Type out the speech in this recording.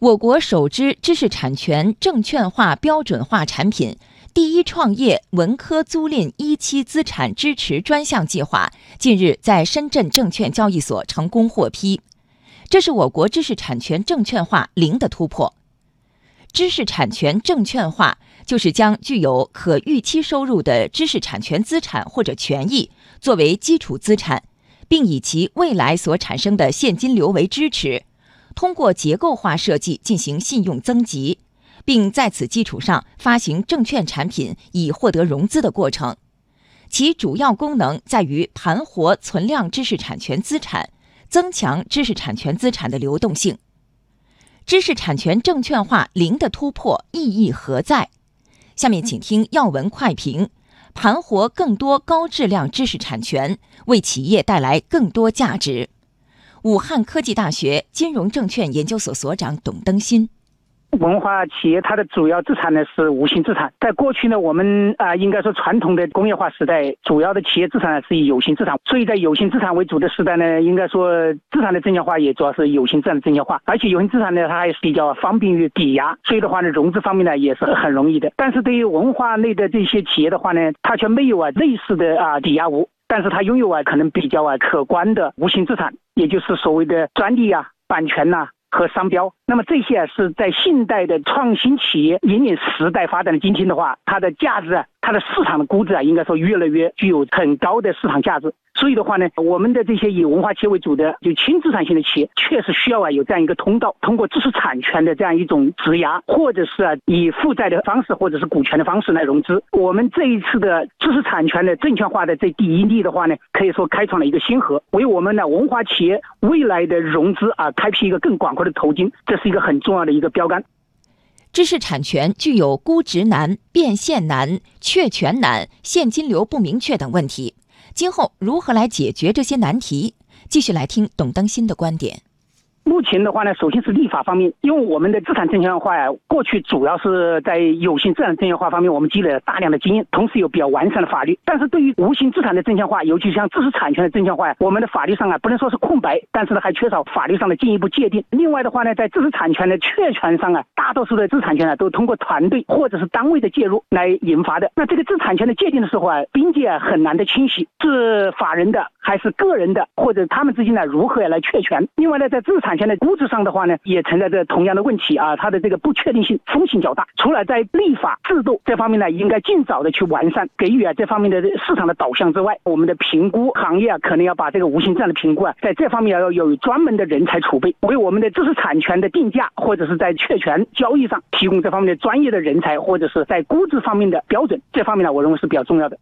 我国首支知识产权证券化标准化产品“第一创业文科租赁一期资产支持专项计划”近日在深圳证券交易所成功获批，这是我国知识产权证券化零的突破。知识产权证券化就是将具有可预期收入的知识产权资产或者权益作为基础资产，并以其未来所产生的现金流为支持。通过结构化设计进行信用增级，并在此基础上发行证券产品以获得融资的过程。其主要功能在于盘活存量知识产权资产，增强知识产权资产的流动性。知识产权证券化零的突破意义何在？下面请听要闻快评：盘活更多高质量知识产权，为企业带来更多价值。武汉科技大学金融证券研究所所长董登新。文化企业它的主要资产呢是无形资产，在过去呢，我们啊应该说传统的工业化时代，主要的企业资产是以有形资产，所以在有形资产为主的时代呢，应该说资产的证券化也主要是有形资产的证券化，而且有形资产呢它还是比较方便于抵押，所以的话呢融资方面呢也是很容易的。但是对于文化类的这些企业的话呢，它却没有啊类似的啊抵押物，但是它拥有啊可能比较啊可观的无形资产，也就是所谓的专利啊、版权呐。和商标，那么这些啊是在现代的创新企业引领时代发展的今天的话，它的价值啊。它的市场的估值啊，应该说越来越具有很高的市场价值。所以的话呢，我们的这些以文化企业为主的就轻资产型的企业，确实需要啊有这样一个通道，通过知识产权的这样一种质押，或者是啊以负债的方式，或者是股权的方式来融资。我们这一次的知识产权的证券化的这第一例的话呢，可以说开创了一个先河，为我们的文化企业未来的融资啊开辟一个更广阔的途径，这是一个很重要的一个标杆。知识产权具有估值难、变现难、确权难、现金流不明确等问题，今后如何来解决这些难题？继续来听董登新的观点。目前的话呢，首先是立法方面，因为我们的资产证券化呀，过去主要是在有形资产证券化方面，我们积累了大量的经验，同时有比较完善的法律。但是对于无形资产的证券化，尤其像知识产权的证券化呀，我们的法律上啊，不能说是空白，但是呢，还缺少法律上的进一步界定。另外的话呢，在知识产权的确权上啊，大多数的知识产权啊，都通过团队或者是单位的介入来引发的。那这个知识产权的界定的时候啊，边界啊很难的清晰，是法人的还是个人的，或者他们之间呢如何来确权？另外呢，在知识产权权的估值上的话呢，也存在着同样的问题啊，它的这个不确定性、风险较大。除了在立法制度这方面呢，应该尽早的去完善，给予啊这方面的市场的导向之外，我们的评估行业啊，可能要把这个无形资产的评估啊，在这方面要有专门的人才储备，为我们的知识产权的定价或者是在确权交易上提供这方面的专业的人才，或者是在估值方面的标准，这方面呢，我认为是比较重要的。